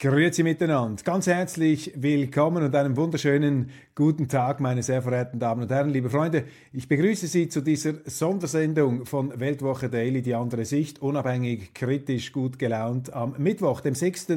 Grüezi miteinander. Ganz herzlich willkommen und einen wunderschönen guten Tag, meine sehr verehrten Damen und Herren, liebe Freunde. Ich begrüße Sie zu dieser Sondersendung von Weltwoche Daily, die andere Sicht, unabhängig, kritisch, gut gelaunt, am Mittwoch, dem 6.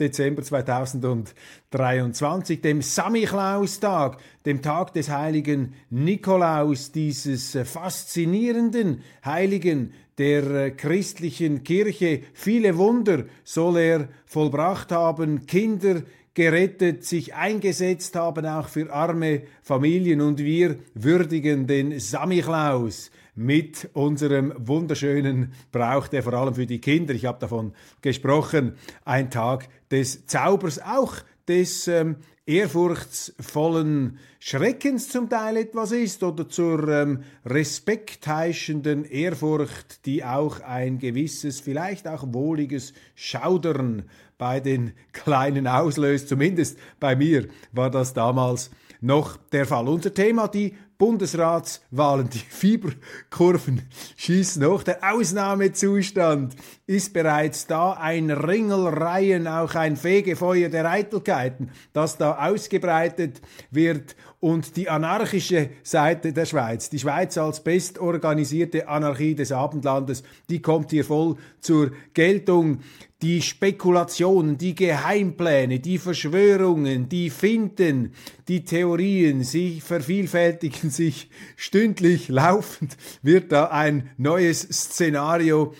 Dezember 2023, dem Samichlaustag, dem Tag des heiligen Nikolaus, dieses faszinierenden Heiligen, der äh, christlichen Kirche. Viele Wunder soll er vollbracht haben, Kinder gerettet, sich eingesetzt haben, auch für arme Familien. Und wir würdigen den Samichlaus mit unserem wunderschönen Brauch, der vor allem für die Kinder, ich habe davon gesprochen, ein Tag des Zaubers, auch des ähm, ehrfurchtsvollen Schreckens zum Teil etwas ist oder zur ähm, respektheischenden Ehrfurcht, die auch ein gewisses, vielleicht auch wohliges Schaudern bei den Kleinen auslöst. Zumindest bei mir war das damals noch der Fall. Unser Thema die Bundesratswahlen, die Fieberkurven schießen hoch. Der Ausnahmezustand ist bereits da. Ein Ringelreihen, auch ein Fegefeuer der Eitelkeiten, das da ausgebreitet wird. Und die anarchische Seite der Schweiz, die Schweiz als bestorganisierte Anarchie des Abendlandes, die kommt hier voll zur Geltung die Spekulationen, die Geheimpläne, die Verschwörungen, die Finden, die Theorien, sie vervielfältigen sich stündlich laufend, wird da ein neues Szenario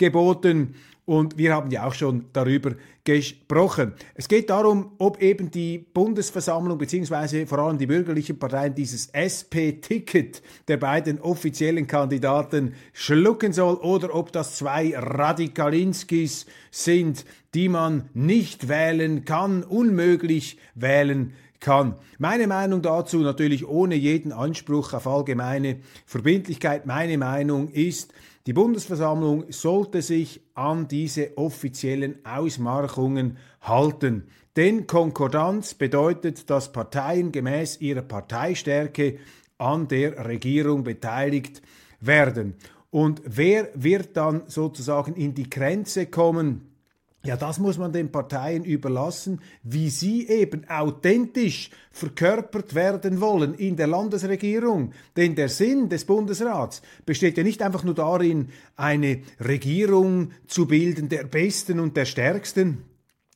herumgeboten. Und wir haben ja auch schon darüber gesprochen. Es geht darum, ob eben die Bundesversammlung beziehungsweise vor allem die bürgerlichen Parteien dieses SP-Ticket der beiden offiziellen Kandidaten schlucken soll oder ob das zwei Radikalinskis sind, die man nicht wählen kann, unmöglich wählen kann. Meine Meinung dazu natürlich ohne jeden Anspruch auf allgemeine Verbindlichkeit. Meine Meinung ist, die Bundesversammlung sollte sich an diese offiziellen Ausmarchungen halten. Denn Konkordanz bedeutet, dass Parteien gemäß ihrer Parteistärke an der Regierung beteiligt werden. Und wer wird dann sozusagen in die Grenze kommen, ja, das muss man den Parteien überlassen, wie sie eben authentisch verkörpert werden wollen in der Landesregierung. Denn der Sinn des Bundesrats besteht ja nicht einfach nur darin, eine Regierung zu bilden der Besten und der Stärksten,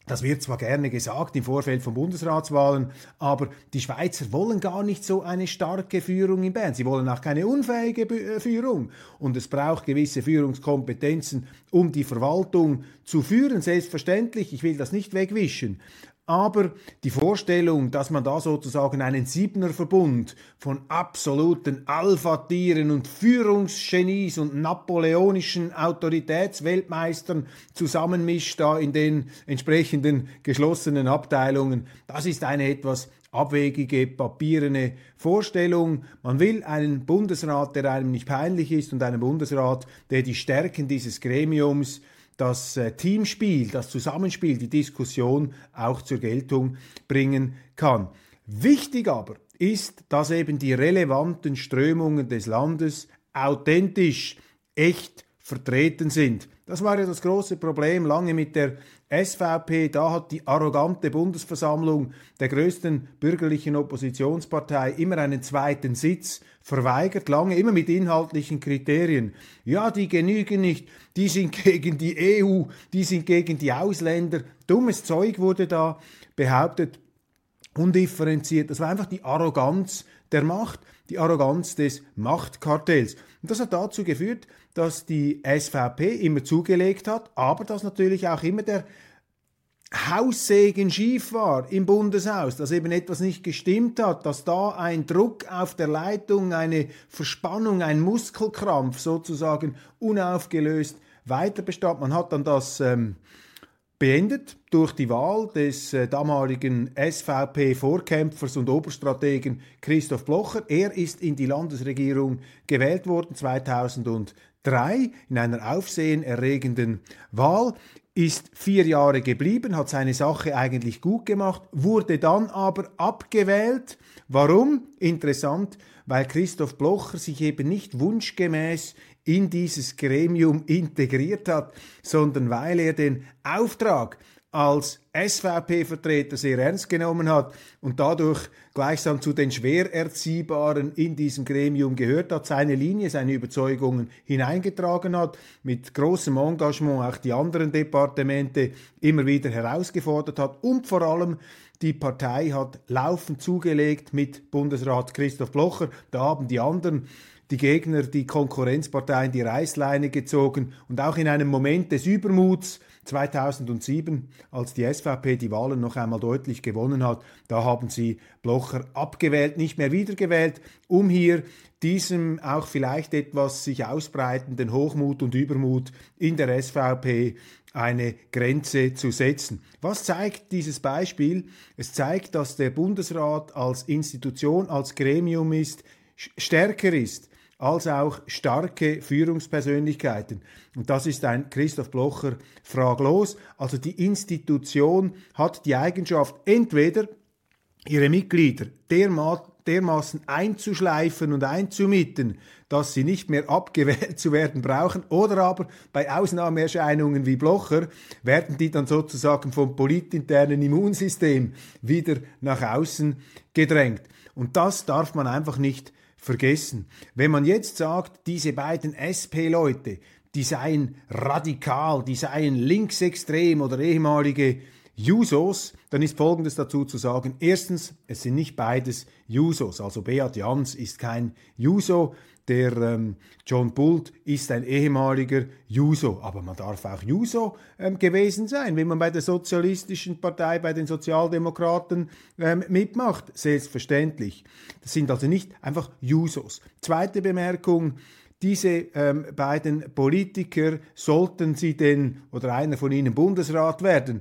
das wird zwar gerne gesagt im Vorfeld von Bundesratswahlen, aber die Schweizer wollen gar nicht so eine starke Führung in Bern. Sie wollen auch keine unfähige äh, Führung. Und es braucht gewisse Führungskompetenzen, um die Verwaltung zu führen. Selbstverständlich, ich will das nicht wegwischen. Aber die Vorstellung, dass man da sozusagen einen Siebner-Verbund von absoluten Alpha-Tieren und Führungsgenies und napoleonischen Autoritätsweltmeistern zusammenmischt da in den entsprechenden geschlossenen Abteilungen, das ist eine etwas abwegige, papierene Vorstellung. Man will einen Bundesrat, der einem nicht peinlich ist und einen Bundesrat, der die Stärken dieses Gremiums das äh, Teamspiel, das Zusammenspiel, die Diskussion auch zur Geltung bringen kann. Wichtig aber ist, dass eben die relevanten Strömungen des Landes authentisch, echt vertreten sind. Das war ja das große Problem lange mit der SVP. Da hat die arrogante Bundesversammlung der größten bürgerlichen Oppositionspartei immer einen zweiten Sitz verweigert, lange immer mit inhaltlichen Kriterien. Ja, die genügen nicht, die sind gegen die EU, die sind gegen die Ausländer. Dummes Zeug wurde da behauptet, undifferenziert. Das war einfach die Arroganz der Macht, die Arroganz des Machtkartells. Und das hat dazu geführt, dass die SVP immer zugelegt hat, aber dass natürlich auch immer der Haussegen schief war im Bundeshaus, dass eben etwas nicht gestimmt hat, dass da ein Druck auf der Leitung, eine Verspannung, ein Muskelkrampf sozusagen unaufgelöst weiter bestand. Man hat dann das ähm, beendet durch die Wahl des äh, damaligen SVP-Vorkämpfers und Oberstrategen Christoph Blocher. Er ist in die Landesregierung gewählt worden 2003 in einer aufsehenerregenden Wahl ist vier Jahre geblieben, hat seine Sache eigentlich gut gemacht, wurde dann aber abgewählt. Warum? Interessant, weil Christoph Blocher sich eben nicht wunschgemäß in dieses Gremium integriert hat, sondern weil er den Auftrag als SVP-Vertreter sehr ernst genommen hat und dadurch gleichsam zu den schwer erziehbaren in diesem Gremium gehört hat, seine Linie, seine Überzeugungen hineingetragen hat, mit großem Engagement auch die anderen Departemente immer wieder herausgefordert hat und vor allem die Partei hat laufend zugelegt mit Bundesrat Christoph Blocher. Da haben die anderen die Gegner, die Konkurrenzparteien die Reißleine gezogen und auch in einem Moment des Übermuts 2007, als die SVP die Wahlen noch einmal deutlich gewonnen hat, da haben sie Blocher abgewählt, nicht mehr wiedergewählt, um hier diesem auch vielleicht etwas sich ausbreitenden Hochmut und Übermut in der SVP eine Grenze zu setzen. Was zeigt dieses Beispiel? Es zeigt, dass der Bundesrat als Institution, als Gremium ist, stärker ist als auch starke Führungspersönlichkeiten. Und das ist ein Christoph Blocher fraglos. Also die Institution hat die Eigenschaft, entweder ihre Mitglieder dermaßen einzuschleifen und einzumitten, dass sie nicht mehr abgewählt zu werden brauchen, oder aber bei Ausnahmeerscheinungen wie Blocher werden die dann sozusagen vom politinternen Immunsystem wieder nach außen gedrängt. Und das darf man einfach nicht vergessen. Wenn man jetzt sagt, diese beiden SP-Leute, die seien radikal, die seien linksextrem oder ehemalige Jusos, dann ist Folgendes dazu zu sagen. Erstens, es sind nicht beides Jusos. Also Beat Jans ist kein Juso, der ähm, John Bult ist ein ehemaliger Juso, aber man darf auch Juso ähm, gewesen sein, wenn man bei der Sozialistischen Partei, bei den Sozialdemokraten ähm, mitmacht, selbstverständlich. Das sind also nicht einfach Jusos. Zweite Bemerkung, diese ähm, beiden Politiker, sollten sie denn oder einer von ihnen Bundesrat werden,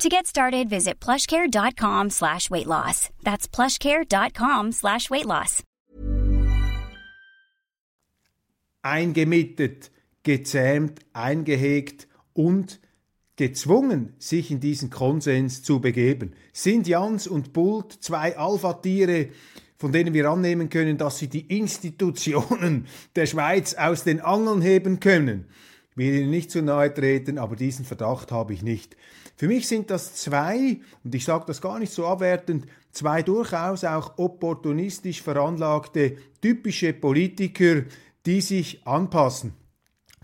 To get started, visit plushcare.com slash weight loss. That's plushcare.com slash weight loss. Eingemittet, gezähmt, eingehegt und gezwungen, sich in diesen Konsens zu begeben. Sind Jans und Bult zwei Alpha-Tiere, von denen wir annehmen können, dass sie die Institutionen der Schweiz aus den Angeln heben können? Will Ihnen nicht zu nahe treten, aber diesen Verdacht habe ich nicht. Für mich sind das zwei, und ich sage das gar nicht so abwertend, zwei durchaus auch opportunistisch veranlagte typische Politiker, die sich anpassen.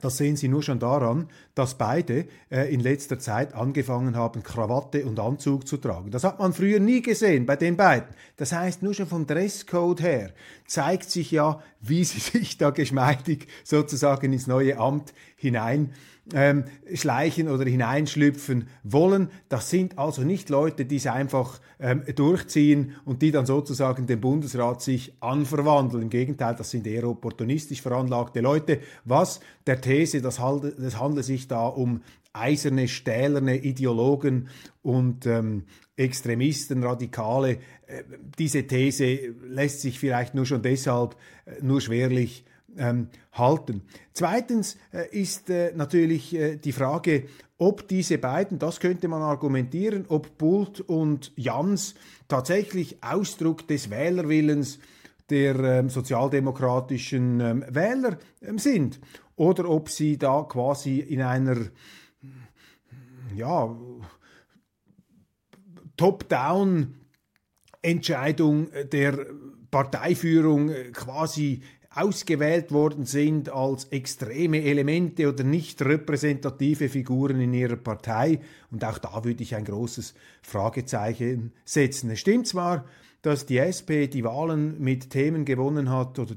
Das sehen Sie nur schon daran, dass beide äh, in letzter Zeit angefangen haben, Krawatte und Anzug zu tragen. Das hat man früher nie gesehen bei den beiden. Das heißt, nur schon vom Dresscode her zeigt sich ja, wie sie sich da geschmeidig sozusagen ins neue Amt hinein ähm, schleichen oder hineinschlüpfen wollen. Das sind also nicht Leute, die es einfach ähm, durchziehen und die dann sozusagen dem Bundesrat sich anverwandeln. Im Gegenteil, das sind eher opportunistisch veranlagte Leute, was der These, das, handelt, sich da um eiserne, stählerne Ideologen und ähm, Extremisten, Radikale. Äh, diese These lässt sich vielleicht nur schon deshalb äh, nur schwerlich ähm, halten. Zweitens äh, ist äh, natürlich äh, die Frage, ob diese beiden, das könnte man argumentieren, ob Bult und Jans tatsächlich Ausdruck des Wählerwillens der ähm, sozialdemokratischen ähm, Wähler ähm, sind oder ob sie da quasi in einer ja, Top-Down Entscheidung der Parteiführung äh, quasi ausgewählt worden sind als extreme Elemente oder nicht repräsentative Figuren in ihrer Partei. Und auch da würde ich ein großes Fragezeichen setzen. Es stimmt zwar, dass die SP die Wahlen mit Themen gewonnen hat oder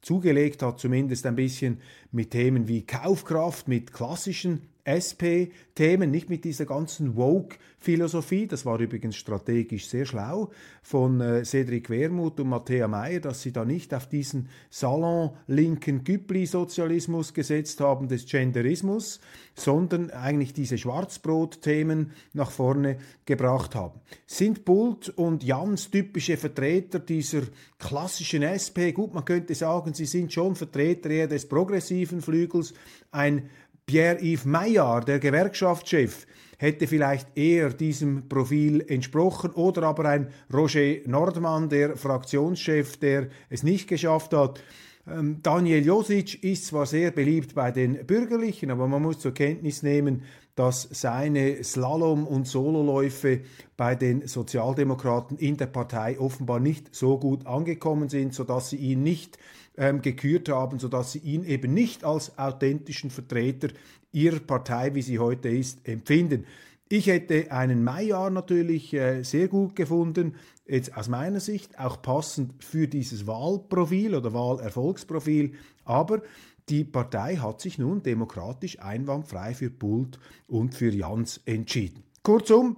zugelegt hat, zumindest ein bisschen mit Themen wie Kaufkraft, mit klassischen SP-Themen, nicht mit dieser ganzen Woke-Philosophie. Das war übrigens strategisch sehr schlau von äh, Cedric Wermuth und Matthäa Meyer, dass sie da nicht auf diesen salon-linken Güppli-Sozialismus gesetzt haben des Genderismus, sondern eigentlich diese Schwarzbrot-Themen nach vorne gebracht haben. Sind Bult und Jans typische Vertreter dieser klassischen SP? Gut, man könnte sagen, sie sind schon Vertreter eher des progressiven Flügels, ein Pierre-Yves Maillard, der Gewerkschaftschef, hätte vielleicht eher diesem Profil entsprochen oder aber ein Roger Nordmann, der Fraktionschef, der es nicht geschafft hat. Ähm, Daniel Josic ist zwar sehr beliebt bei den Bürgerlichen, aber man muss zur Kenntnis nehmen, dass seine Slalom- und Sololäufe bei den Sozialdemokraten in der Partei offenbar nicht so gut angekommen sind, sodass sie ihn nicht ähm, gekürt haben, sodass sie ihn eben nicht als authentischen Vertreter ihrer Partei, wie sie heute ist, empfinden. Ich hätte einen Maijahr natürlich äh, sehr gut gefunden, jetzt aus meiner Sicht auch passend für dieses Wahlprofil oder Wahlerfolgsprofil, aber die Partei hat sich nun demokratisch einwandfrei für Bult und für Jans entschieden. Kurzum,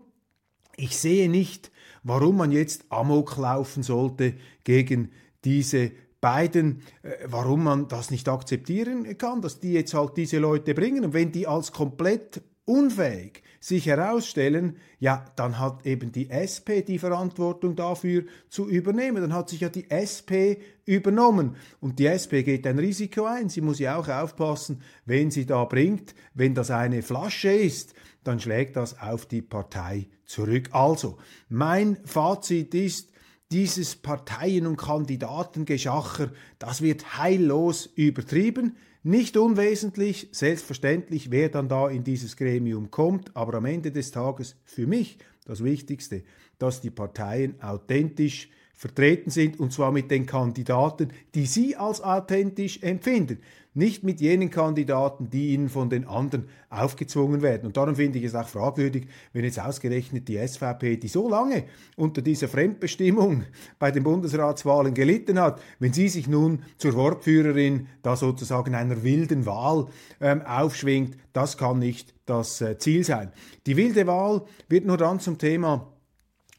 ich sehe nicht, warum man jetzt Amok laufen sollte gegen diese beiden, äh, warum man das nicht akzeptieren kann, dass die jetzt halt diese Leute bringen. Und wenn die als komplett unfähig sich herausstellen, ja, dann hat eben die SP die Verantwortung dafür zu übernehmen. Dann hat sich ja die SP übernommen. Und die SP geht ein Risiko ein. Sie muss ja auch aufpassen, wenn sie da bringt, wenn das eine Flasche ist, dann schlägt das auf die Partei zurück. Also, mein Fazit ist, dieses Parteien- und Kandidatengeschacher, das wird heillos übertrieben. Nicht unwesentlich, selbstverständlich, wer dann da in dieses Gremium kommt, aber am Ende des Tages für mich das Wichtigste, dass die Parteien authentisch vertreten sind und zwar mit den Kandidaten, die sie als authentisch empfinden nicht mit jenen Kandidaten, die ihnen von den anderen aufgezwungen werden. Und darum finde ich es auch fragwürdig, wenn jetzt ausgerechnet die SVP, die so lange unter dieser Fremdbestimmung bei den Bundesratswahlen gelitten hat, wenn sie sich nun zur Wortführerin da sozusagen einer wilden Wahl ähm, aufschwingt, das kann nicht das äh, Ziel sein. Die wilde Wahl wird nur dann zum Thema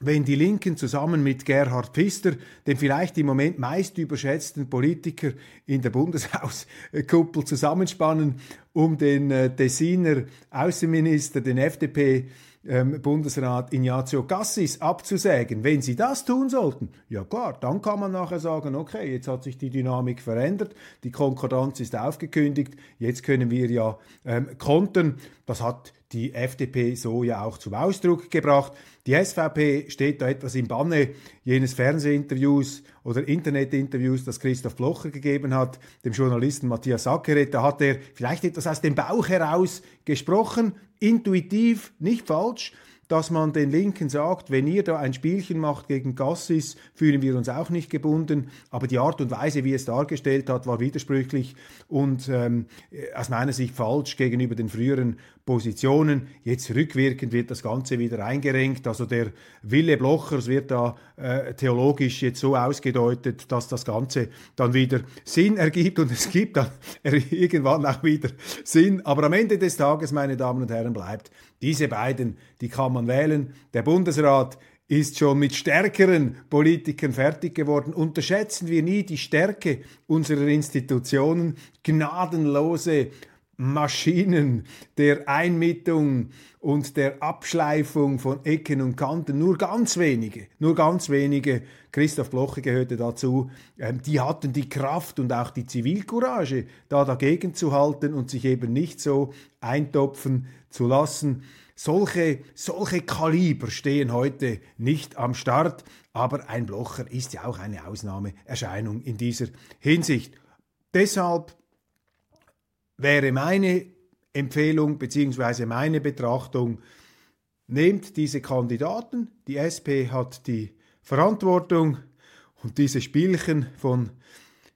wenn die Linken zusammen mit Gerhard Pfister, dem vielleicht im Moment meist überschätzten Politiker in der Bundeshauskuppel, zusammenspannen, um den äh, Tessiner Außenminister, den FDP, ähm, Bundesrat Ignazio Cassis abzusägen. Wenn sie das tun sollten, ja klar, dann kann man nachher sagen, okay, jetzt hat sich die Dynamik verändert, die Konkordanz ist aufgekündigt, jetzt können wir ja ähm, kontern. Das hat die FDP so ja auch zum Ausdruck gebracht. Die SVP steht da etwas im Banne jenes Fernsehinterviews oder Internetinterviews, das Christoph Blocher gegeben hat, dem Journalisten Matthias Ackeret. Da hat er vielleicht etwas aus dem Bauch heraus gesprochen, intuitiv, nicht falsch dass man den Linken sagt, wenn ihr da ein Spielchen macht gegen Gassis, fühlen wir uns auch nicht gebunden. Aber die Art und Weise, wie es dargestellt hat, war widersprüchlich und ähm, aus meiner Sicht falsch gegenüber den früheren Positionen. Jetzt rückwirkend wird das Ganze wieder eingerenkt. Also der Wille Blochers wird da äh, theologisch jetzt so ausgedeutet, dass das Ganze dann wieder Sinn ergibt und es gibt dann irgendwann auch wieder Sinn. Aber am Ende des Tages, meine Damen und Herren, bleibt diese beiden, die kann man wählen. Der Bundesrat ist schon mit stärkeren Politikern fertig geworden. Unterschätzen wir nie die Stärke unserer Institutionen, gnadenlose Maschinen der Einmittung und der Abschleifung von Ecken und Kanten. Nur ganz wenige, nur ganz wenige, Christoph Bloche gehörte dazu, ähm, die hatten die Kraft und auch die Zivilcourage, da dagegen zu halten und sich eben nicht so eintopfen zu lassen. Solche, solche Kaliber stehen heute nicht am Start, aber ein Blocher ist ja auch eine Ausnahmeerscheinung in dieser Hinsicht. Deshalb wäre meine Empfehlung bzw. meine Betrachtung, nehmt diese Kandidaten, die SP hat die Verantwortung und diese Spielchen von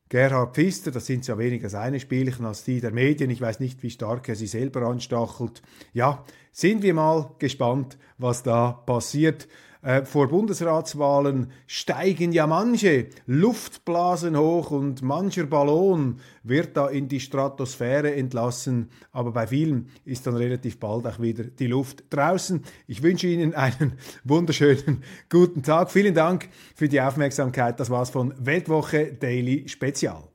Gerhard Pfister, das sind ja weniger seine Spielchen als die der Medien, ich weiß nicht, wie stark er sie selber anstachelt. Ja, sind wir mal gespannt, was da passiert. Äh, vor Bundesratswahlen steigen ja manche Luftblasen hoch und mancher Ballon wird da in die Stratosphäre entlassen, aber bei vielen ist dann relativ bald auch wieder die Luft draußen. Ich wünsche Ihnen einen wunderschönen guten Tag. Vielen Dank für die Aufmerksamkeit. Das war's von Weltwoche Daily Spezial.